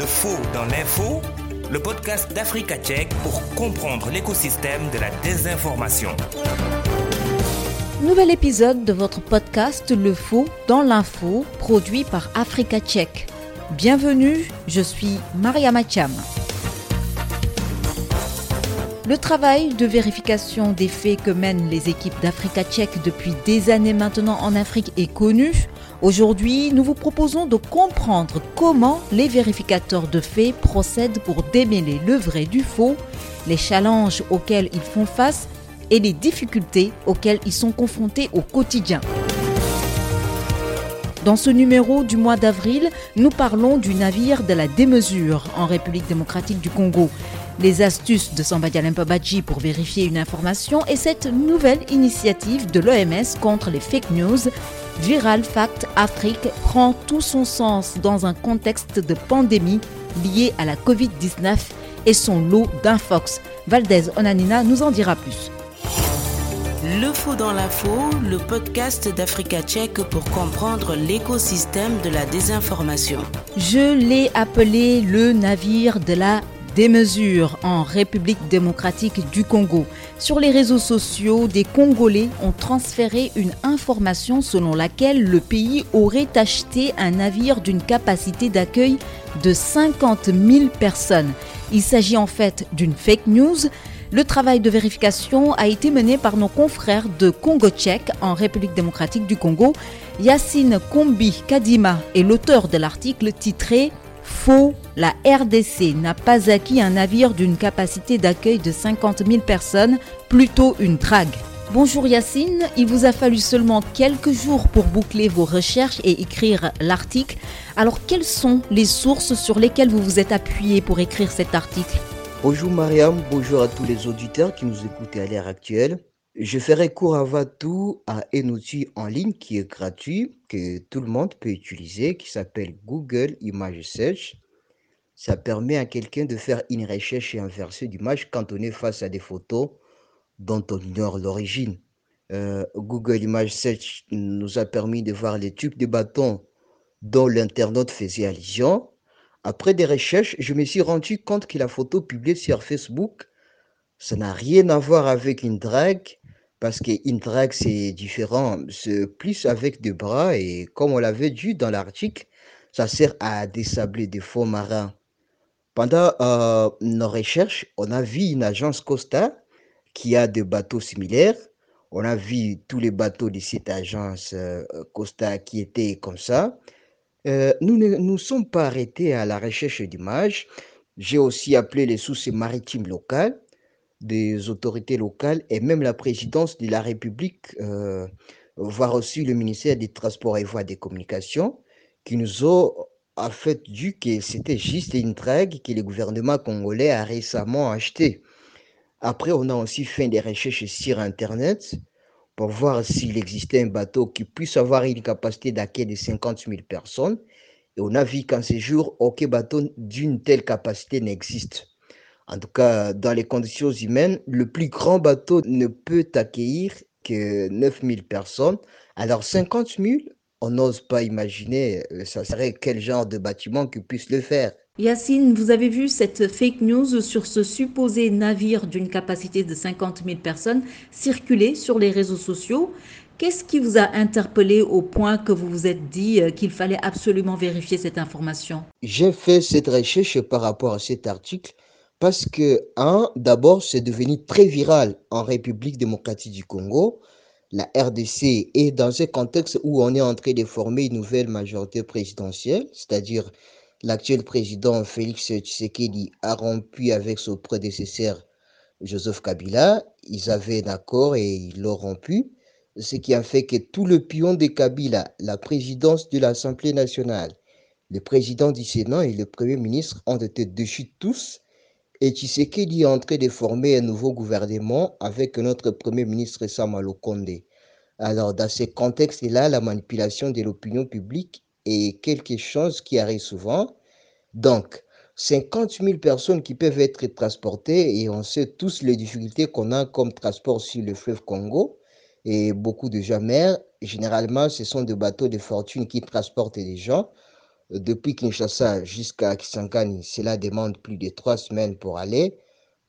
Le faux dans l'info, le podcast d'Africa Tchèque pour comprendre l'écosystème de la désinformation. Nouvel épisode de votre podcast Le faux dans l'info, produit par Africa Tchèque. Bienvenue, je suis Maria Macham. Le travail de vérification des faits que mènent les équipes d'Africa Tchèque depuis des années maintenant en Afrique est connu. Aujourd'hui, nous vous proposons de comprendre comment les vérificateurs de faits procèdent pour démêler le vrai du faux, les challenges auxquels ils font face et les difficultés auxquelles ils sont confrontés au quotidien. Dans ce numéro du mois d'avril, nous parlons du navire de la démesure en République démocratique du Congo, les astuces de Sambadja Badji pour vérifier une information et cette nouvelle initiative de l'OMS contre les fake news Viral Fact Afrique prend tout son sens dans un contexte de pandémie liée à la Covid-19 et son lot d'infox. Valdez Onanina nous en dira plus. Le faux dans l'info, le podcast d'Africa Tchèque pour comprendre l'écosystème de la désinformation. Je l'ai appelé le navire de la des mesures en République démocratique du Congo. Sur les réseaux sociaux, des Congolais ont transféré une information selon laquelle le pays aurait acheté un navire d'une capacité d'accueil de 50 000 personnes. Il s'agit en fait d'une fake news. Le travail de vérification a été mené par nos confrères de Congo Tchèque en République démocratique du Congo. Yacine Kombi Kadima est l'auteur de l'article titré Faux, la RDC n'a pas acquis un navire d'une capacité d'accueil de 50 000 personnes, plutôt une drague. Bonjour Yacine, il vous a fallu seulement quelques jours pour boucler vos recherches et écrire l'article. Alors quelles sont les sources sur lesquelles vous vous êtes appuyé pour écrire cet article? Bonjour Mariam, bonjour à tous les auditeurs qui nous écoutent à l'ère actuelle. Je ferai court avant tout à un outil en ligne qui est gratuit, que tout le monde peut utiliser, qui s'appelle Google Image Search. Ça permet à quelqu'un de faire une recherche et inverser d'image quand on est face à des photos dont on ignore l'origine. Euh, Google Image Search nous a permis de voir les tubes de bâtons dont l'internaute faisait allusion. Après des recherches, je me suis rendu compte que la photo publiée sur Facebook, ça n'a rien à voir avec une drague, parce qu'une drague, c'est différent. C'est plus avec des bras et comme on l'avait dit dans l'article, ça sert à désabler des fonds marins. Pendant euh, nos recherches, on a vu une agence Costa qui a des bateaux similaires. On a vu tous les bateaux de cette agence euh, Costa qui étaient comme ça. Euh, nous ne nous sommes pas arrêtés à la recherche d'images. J'ai aussi appelé les sources maritimes locales des autorités locales et même la présidence de la République, euh, voire aussi le ministère des Transports et Voies des Communications, qui nous ont a fait du que c'était juste une drague que le gouvernement congolais a récemment acheté. Après, on a aussi fait des recherches sur Internet pour voir s'il existait un bateau qui puisse avoir une capacité d'accueil de 50 000 personnes. Et on a vu qu'en ces jours, aucun bateau d'une telle capacité n'existe. En tout cas, dans les conditions humaines, le plus grand bateau ne peut accueillir que 9000 personnes. Alors 50 000, on n'ose pas imaginer, euh, ça serait quel genre de bâtiment qui puisse le faire. Yacine, vous avez vu cette fake news sur ce supposé navire d'une capacité de 50 000 personnes circuler sur les réseaux sociaux. Qu'est-ce qui vous a interpellé au point que vous vous êtes dit euh, qu'il fallait absolument vérifier cette information? J'ai fait cette recherche par rapport à cet article parce que, un, d'abord, c'est devenu très viral en République démocratique du Congo. La RDC est dans un contexte où on est en train de former une nouvelle majorité présidentielle, c'est-à-dire l'actuel président Félix Tshisekedi a rompu avec son prédécesseur Joseph Kabila. Ils avaient un accord et ils l'ont rompu, ce qui a fait que tout le pion de Kabila, la présidence de l'Assemblée nationale, le président du Sénat et le Premier ministre ont été déchus tous et Tshisekedi est en train de former un nouveau gouvernement avec notre Premier ministre Samalo Kondé. Alors, dans ce contexte-là, la manipulation de l'opinion publique est quelque chose qui arrive souvent. Donc, 50 000 personnes qui peuvent être transportées et on sait tous les difficultés qu'on a comme transport sur le fleuve Congo et beaucoup de gens Généralement, ce sont des bateaux de fortune qui transportent des gens. Depuis Kinshasa jusqu'à Kisangani, cela demande plus de trois semaines pour aller.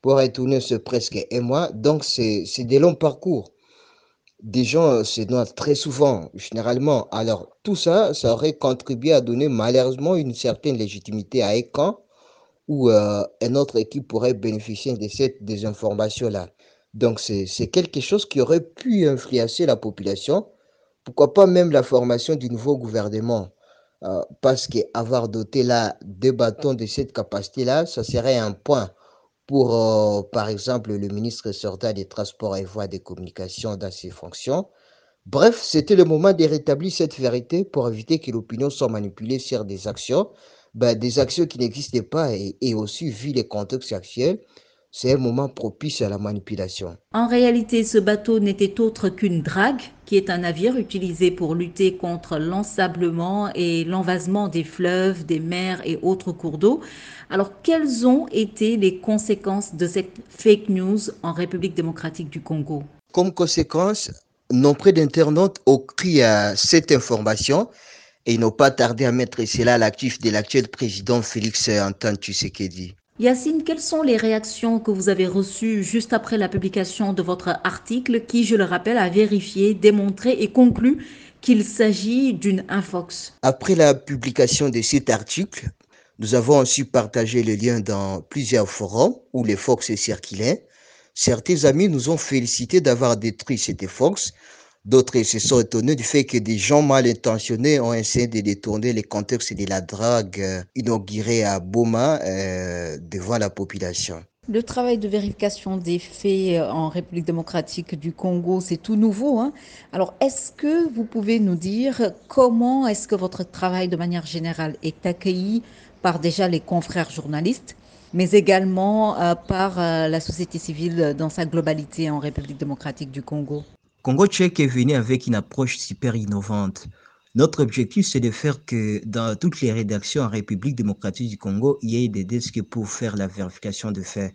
Pour retourner, c'est presque un mois. Donc, c'est des longs parcours. Des gens se noient très souvent, généralement. Alors, tout ça, ça aurait contribué à donner malheureusement une certaine légitimité à Ekan, où euh, une autre équipe pourrait bénéficier de cette désinformation-là. Donc, c'est quelque chose qui aurait pu influencer la population. Pourquoi pas même la formation du nouveau gouvernement euh, Parce qu'avoir doté là des bâtons de cette capacité-là, ça serait un point pour, euh, par exemple, le ministre sortant des Transports et Voies des Communications dans ses fonctions. Bref, c'était le moment de rétablir cette vérité pour éviter que l'opinion soit manipulée sur des actions, ben, des actions qui n'existaient pas et, et aussi, vu les contextes actuels, c'est un moment propice à la manipulation. En réalité, ce bateau n'était autre qu'une drague, qui est un navire utilisé pour lutter contre l'ensablement et l'envasement des fleuves, des mers et autres cours d'eau. Alors, quelles ont été les conséquences de cette fake news en République démocratique du Congo? Comme conséquence, nombre d'internautes ont crié à cette information et n'ont pas tardé à mettre cela à l'actif de l'actuel président Félix Antoine Tshisekedi. Yacine, quelles sont les réactions que vous avez reçues juste après la publication de votre article qui, je le rappelle, a vérifié, démontré et conclu qu'il s'agit d'une infox? Après la publication de cet article, nous avons aussi partagé le lien dans plusieurs forums où les fox circulaient. Certains amis nous ont félicité d'avoir détruit cette fox D'autres se sont étonnés du fait que des gens mal intentionnés ont essayé de détourner les contextes de la drague euh, inaugurée à Boma euh, devant la population. Le travail de vérification des faits euh, en République démocratique du Congo, c'est tout nouveau. Hein. Alors, est-ce que vous pouvez nous dire comment est-ce que votre travail de manière générale est accueilli par déjà les confrères journalistes, mais également par la société civile dans sa globalité en République démocratique du Congo? Congo Tchèque est venu avec une approche super innovante. Notre objectif, c'est de faire que dans toutes les rédactions en République démocratique du Congo, il y ait des desks pour faire la vérification de faits.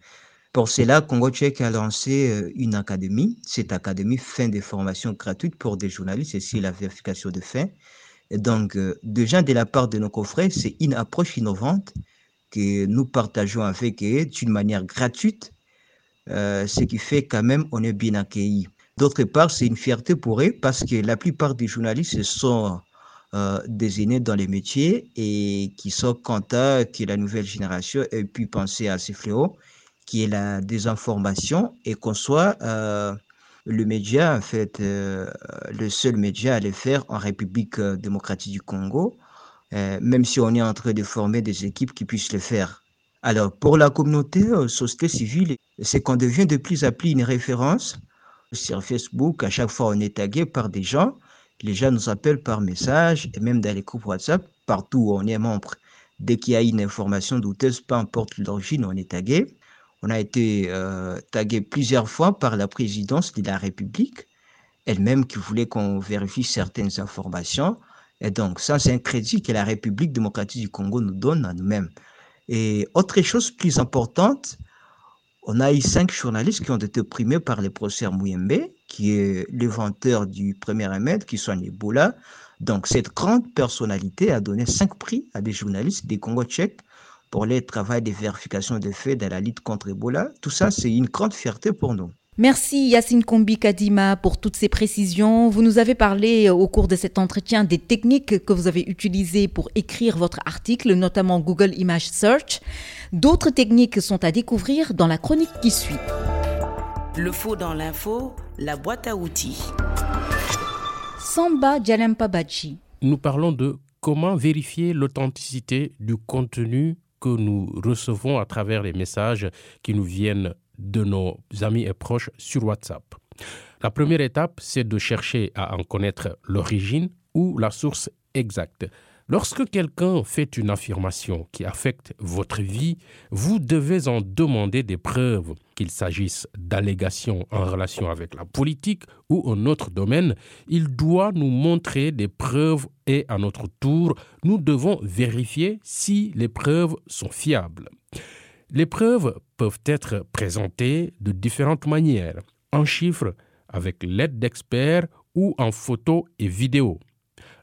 Pour cela, Congo Tchèque a lancé euh, une académie. Cette académie fait des formations gratuites pour des journalistes et c'est la vérification de faits. Donc, euh, déjà de la part de nos confrères, c'est une approche innovante que nous partageons avec eux d'une manière gratuite, euh, ce qui fait quand même on est bien accueillis. D'autre part, c'est une fierté pour eux parce que la plupart des journalistes sont euh, désignés dans les métiers et qui sont contents que la nouvelle génération ait pu penser à ces fléaux, qui est la désinformation et qu'on soit euh, le média, en fait, euh, le seul média à le faire en République démocratique du Congo, même si on est en train de former des équipes qui puissent le faire. Alors, pour la communauté, société civile, c'est qu'on devient de plus en plus une référence sur Facebook, à chaque fois, on est tagué par des gens. Les gens nous appellent par message et même dans les groupes WhatsApp, partout où on est membre. Dès qu'il y a une information douteuse, peu importe l'origine, on est tagué. On a été euh, tagué plusieurs fois par la présidence de la République, elle-même qui voulait qu'on vérifie certaines informations. Et donc, ça, c'est un crédit que la République démocratique du Congo nous donne à nous-mêmes. Et autre chose plus importante, on a eu cinq journalistes qui ont été primés par le professeur Mouyembe, qui est l'inventeur du premier remède qui soigne Ebola. Donc, cette grande personnalité a donné cinq prix à des journalistes des Congo tchèques pour leur travail de vérification des faits dans la lutte contre Ebola. Tout ça, c'est une grande fierté pour nous. Merci Yacine Kombi Kadima pour toutes ces précisions. Vous nous avez parlé euh, au cours de cet entretien des techniques que vous avez utilisées pour écrire votre article, notamment Google Image Search. D'autres techniques sont à découvrir dans la chronique qui suit. Le faux dans l'info, la boîte à outils. Samba Bachi. Nous parlons de comment vérifier l'authenticité du contenu que nous recevons à travers les messages qui nous viennent de nos amis et proches sur WhatsApp. La première étape, c'est de chercher à en connaître l'origine ou la source exacte. Lorsque quelqu'un fait une affirmation qui affecte votre vie, vous devez en demander des preuves, qu'il s'agisse d'allégations en relation avec la politique ou un autre domaine. Il doit nous montrer des preuves et à notre tour, nous devons vérifier si les preuves sont fiables. Les preuves peuvent être présentées de différentes manières, en chiffres, avec l'aide d'experts ou en photos et vidéos.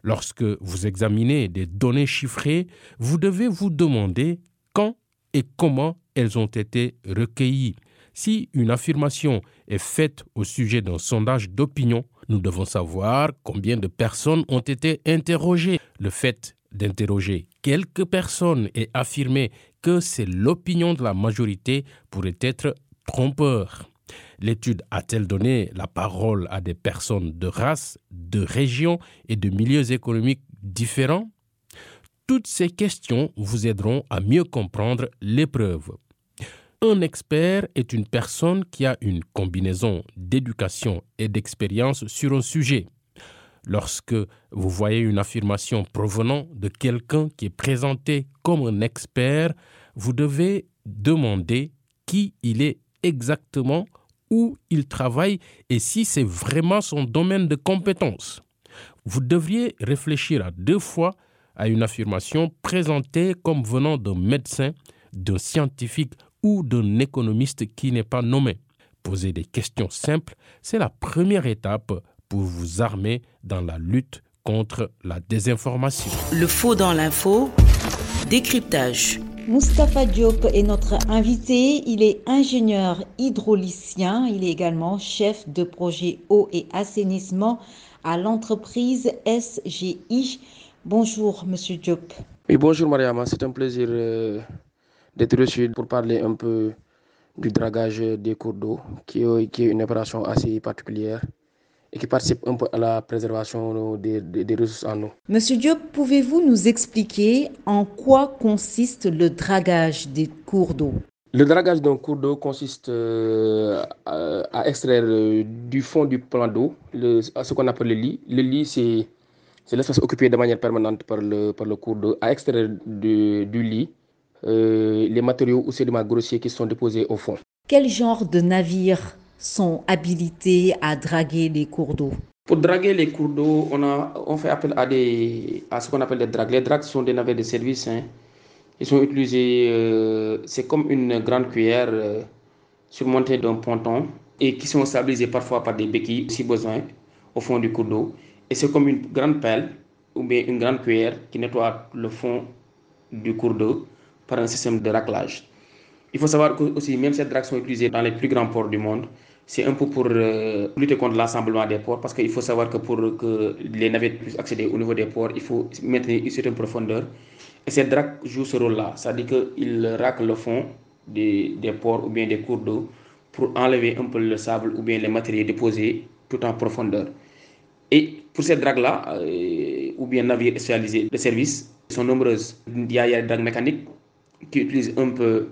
Lorsque vous examinez des données chiffrées, vous devez vous demander quand et comment elles ont été recueillies. Si une affirmation est faite au sujet d'un sondage d'opinion, nous devons savoir combien de personnes ont été interrogées. Le fait d'interroger quelques personnes et affirmer que c'est l'opinion de la majorité pourrait être trompeur. L'étude a-t-elle donné la parole à des personnes de race, de régions et de milieux économiques différents? Toutes ces questions vous aideront à mieux comprendre l'épreuve. Un expert est une personne qui a une combinaison d'éducation et d'expérience sur un sujet. Lorsque vous voyez une affirmation provenant de quelqu'un qui est présenté comme un expert, vous devez demander qui il est exactement, où il travaille et si c'est vraiment son domaine de compétence. Vous devriez réfléchir à deux fois à une affirmation présentée comme venant d'un médecin, d'un scientifique ou d'un économiste qui n'est pas nommé. Poser des questions simples, c'est la première étape pour vous armer dans la lutte contre la désinformation. Le faux dans l'info, décryptage. Mustapha Diop est notre invité. Il est ingénieur hydraulicien. Il est également chef de projet eau et assainissement à l'entreprise SGI. Bonjour, monsieur Diop. Oui, bonjour, Mariama. C'est un plaisir euh, d'être reçu pour parler un peu du dragage des cours d'eau, qui, qui est une opération assez particulière et qui participe un peu à la préservation des, des, ressources en eau. Monsieur Diop, pouvez-vous nous expliquer en quoi consiste le dragage des cours d'eau? Le dragage d'un cours d'eau consiste euh, à, extraire euh, du fond du plan d'eau ce qu'on appelle le lit. Le lit, c'est c'est l'espace occupé de manière permanente par le, par le cours d'eau, à extraire du, du lit euh, les matériaux ou sédiments grossiers qui sont déposés au fond. Quel genre de navire? Sont habilités à draguer les cours d'eau Pour draguer les cours d'eau, on, on fait appel à, ce qu'on appelle des dragues. Les dragues sont des navires de service. Hein. Ils sont utilisés, euh, c'est comme une grande cuillère euh, surmontée d'un ponton et qui sont stabilisés parfois par des béquilles, si besoin, au fond du cours d'eau. Et c'est comme une grande pelle ou bien une grande cuillère qui nettoie le fond du cours d'eau par un système de raclage. Il faut savoir que aussi, même ces dragues sont utilisées dans les plus grands ports du monde. C'est un peu pour euh, lutter contre l'assemblement des ports, parce qu'il faut savoir que pour que les navires puissent accéder au niveau des ports, il faut maintenir une certaine profondeur. Et ces dragues jouent ce rôle-là, c'est-à-dire qu'ils raclent le fond des, des ports ou bien des cours d'eau pour enlever un peu le sable ou bien les matériaux déposés tout en profondeur. Et pour ces dragues-là, euh, ou bien navires spécialisés de service, sont nombreuses. Il y a des dragues mécaniques qui utilisent un peu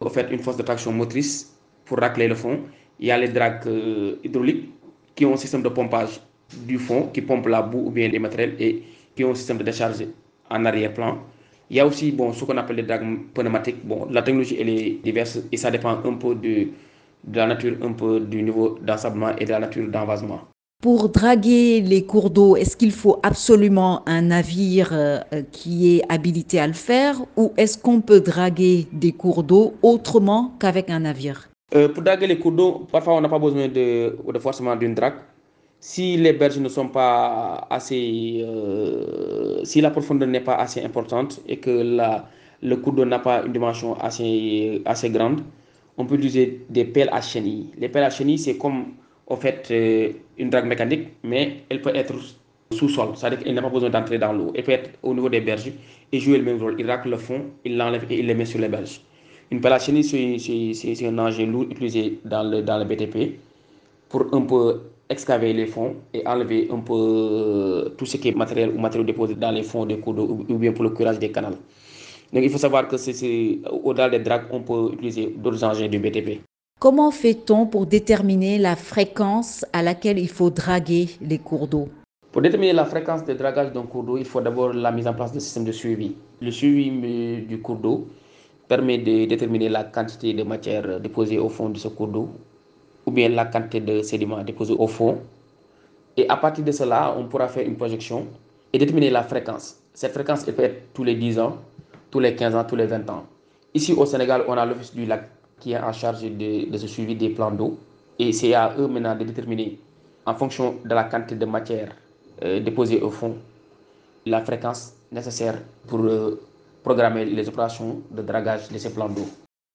en fait, une force de traction motrice pour racler le fond. Il y a les dragues euh, hydrauliques qui ont un système de pompage du fond, qui pompe la boue ou bien les matériels et qui ont un système de décharge en arrière-plan. Il y a aussi bon, ce qu'on appelle les dragues pneumatiques. Bon, la technologie elle est diverse et ça dépend un peu de, de la nature, un peu du niveau d'ensablement et de la nature d'envasement. Pour draguer les cours d'eau, est-ce qu'il faut absolument un navire euh, qui est habilité à le faire ou est-ce qu'on peut draguer des cours d'eau autrement qu'avec un navire? Euh, Pour draguer les cours d'eau, parfois on n'a pas besoin de, forcément d'une drague. Si les berges ne sont pas assez, euh, si la profondeur n'est pas assez importante et que le cours d'eau n'a pas une dimension assez, grande, on peut utiliser des pelles à chenilles. Les pelles à chenilles, c'est comme en fait euh, une drague mécanique, mais elle peut être sous-sol, c'est-à-dire qu'elle n'a pas besoin d'entrer dans l'eau. Elle peut être au niveau des berges et jouer le même rôle. Il racle le fond, il l'enlève et il le met sur les berges. Une chenille, c'est un engin lourd utilisé dans le, dans le BTP pour un peu excaver les fonds et enlever un peu euh, tout ce qui est matériel ou matériaux déposés dans les fonds des cours d'eau ou bien pour le curage des canaux. Donc il faut savoir que c'est au-delà des dragues, on peut utiliser d'autres engins du BTP. Comment fait-on pour déterminer la fréquence à laquelle il faut draguer les cours d'eau? Pour déterminer la fréquence de dragage d'un cours d'eau, il faut d'abord la mise en place d'un système de suivi. Le suivi du cours d'eau permet de déterminer la quantité de matière déposée au fond de ce cours d'eau ou bien la quantité de sédiments déposés au fond. Et à partir de cela, on pourra faire une projection et déterminer la fréquence. Cette fréquence elle peut être tous les 10 ans, tous les 15 ans, tous les 20 ans. Ici au Sénégal, on a l'Office du lac qui est en charge de, ce suivi des plans d'eau. Et c'est à eux maintenant de déterminer, en fonction de la quantité de matière euh, déposée au fond, la fréquence nécessaire pour euh, programmer les opérations de dragage de ces plans d'eau.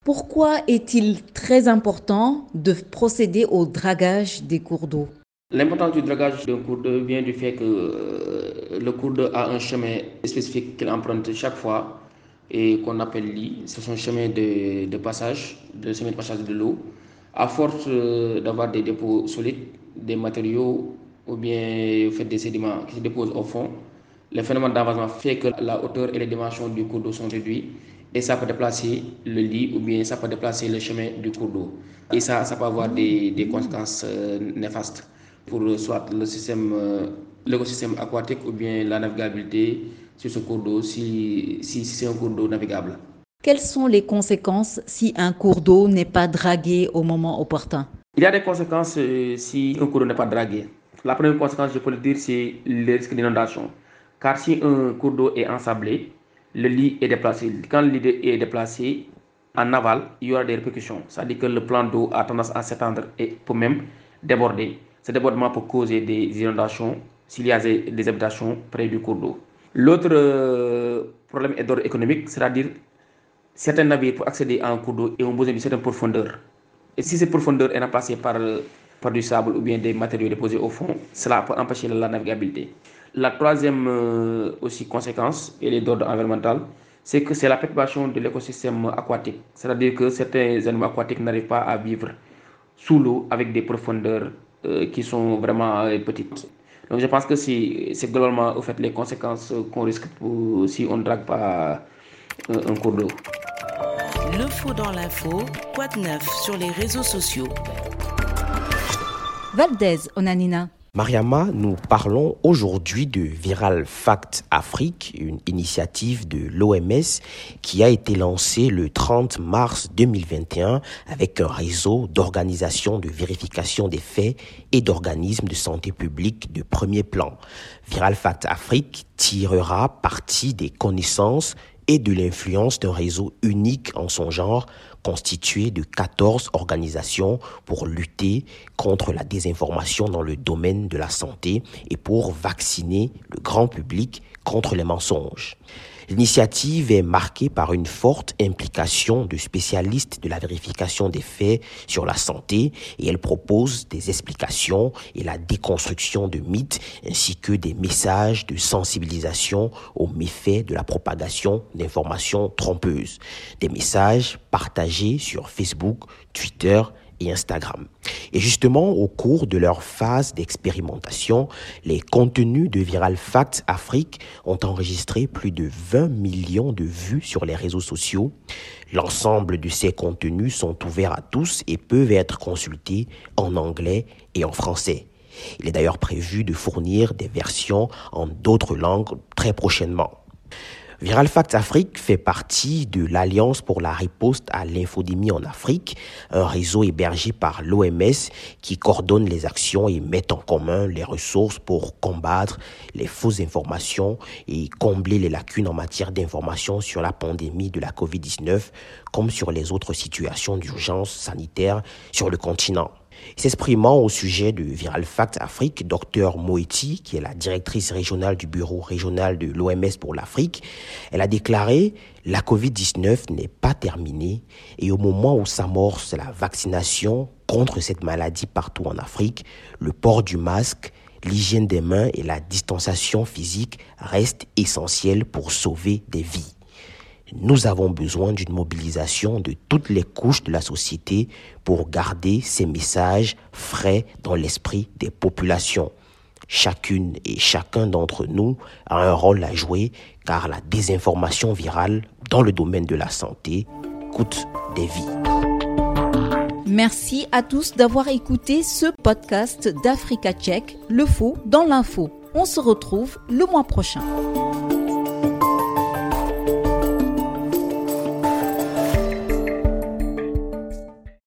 Pourquoi est-il très important de procéder au dragage des cours d'eau? L'importance du dragage d'un cours d'eau vient du fait que euh, le cours d'eau a un chemin spécifique qu'il emprunte chaque fois et qu'on appelle lit. C'est son chemin de, de passage, de chemin de passage de l'eau. À force euh, d'avoir des dépôts solides, des matériaux ou bien fait des sédiments qui se déposent au fond, le phénomène d'avancement fait que la hauteur et les dimensions du cours d'eau sont réduites et ça peut déplacer le lit ou bien ça peut déplacer le chemin du cours d'eau. Et ça, ça peut avoir des, des conséquences euh, néfastes pour soit le système, euh, l'écosystème aquatique ou bien la navigabilité sur ce cours d'eau si, si, si c'est un cours d'eau navigable. Quelles sont les conséquences si un cours d'eau n'est pas dragué au moment opportun? Il y a des conséquences euh, si un cours d'eau n'est pas dragué. La première conséquence, je peux le dire, c'est le risque d'inondation. Car si un cours d'eau est ensablé, le lit est déplacé. Quand le lit est déplacé en aval, il y aura des répercussions. C'est-à-dire que le plan d'eau a tendance à s'étendre et peut même déborder. Ce débordement peut causer des inondations s'il y a des habitations près du cours d'eau. L'autre euh, problème est d'ordre économique, c'est-à-dire certains navires pour accéder à un cours d'eau ont besoin d'une certaine profondeur. Et si cette profondeur est remplacée par, par du sable ou bien des matériaux déposés au fond, cela peut empêcher la navigabilité. La troisième euh, aussi conséquence, et les d'ordre environnemental, c'est que c'est la perturbation de l'écosystème aquatique. C'est-à-dire que certains animaux aquatiques n'arrivent pas à vivre sous l'eau avec des profondeurs euh, qui sont vraiment euh, petites. Donc je pense que c'est globalement au fait les conséquences qu'on risque pour, si on ne drague pas un, un cours d'eau. Le faux dans l'info, quoi de neuf sur les réseaux sociaux Valdez Onanina. Mariama, nous parlons aujourd'hui de Viral Fact Afrique, une initiative de l'OMS qui a été lancée le 30 mars 2021 avec un réseau d'organisations de vérification des faits et d'organismes de santé publique de premier plan. Viral Fact Afrique tirera parti des connaissances et de l'influence d'un réseau unique en son genre constitué de 14 organisations pour lutter contre la désinformation dans le domaine de la santé et pour vacciner le grand public contre les mensonges. L'initiative est marquée par une forte implication de spécialistes de la vérification des faits sur la santé et elle propose des explications et la déconstruction de mythes ainsi que des messages de sensibilisation aux méfaits de la propagation d'informations trompeuses. Des messages partagés sur Facebook, Twitter et Instagram. Et justement, au cours de leur phase d'expérimentation, les contenus de Viral Facts Afrique ont enregistré plus de 20 millions de vues sur les réseaux sociaux. L'ensemble de ces contenus sont ouverts à tous et peuvent être consultés en anglais et en français. Il est d'ailleurs prévu de fournir des versions en d'autres langues très prochainement. Viral Facts Afrique fait partie de l'Alliance pour la riposte à l'infodémie en Afrique, un réseau hébergé par l'OMS qui coordonne les actions et met en commun les ressources pour combattre les fausses informations et combler les lacunes en matière d'information sur la pandémie de la COVID-19 comme sur les autres situations d'urgence sanitaire sur le continent. S'exprimant au sujet de Viral Fact Afrique, Dr Moeti, qui est la directrice régionale du bureau régional de l'OMS pour l'Afrique, elle a déclaré la Covid-19 n'est pas terminée et au moment où s'amorce la vaccination contre cette maladie partout en Afrique, le port du masque, l'hygiène des mains et la distanciation physique restent essentiels pour sauver des vies. Nous avons besoin d'une mobilisation de toutes les couches de la société pour garder ces messages frais dans l'esprit des populations. Chacune et chacun d'entre nous a un rôle à jouer car la désinformation virale dans le domaine de la santé coûte des vies. Merci à tous d'avoir écouté ce podcast d'Africa Tchèque, le faux dans l'info. On se retrouve le mois prochain.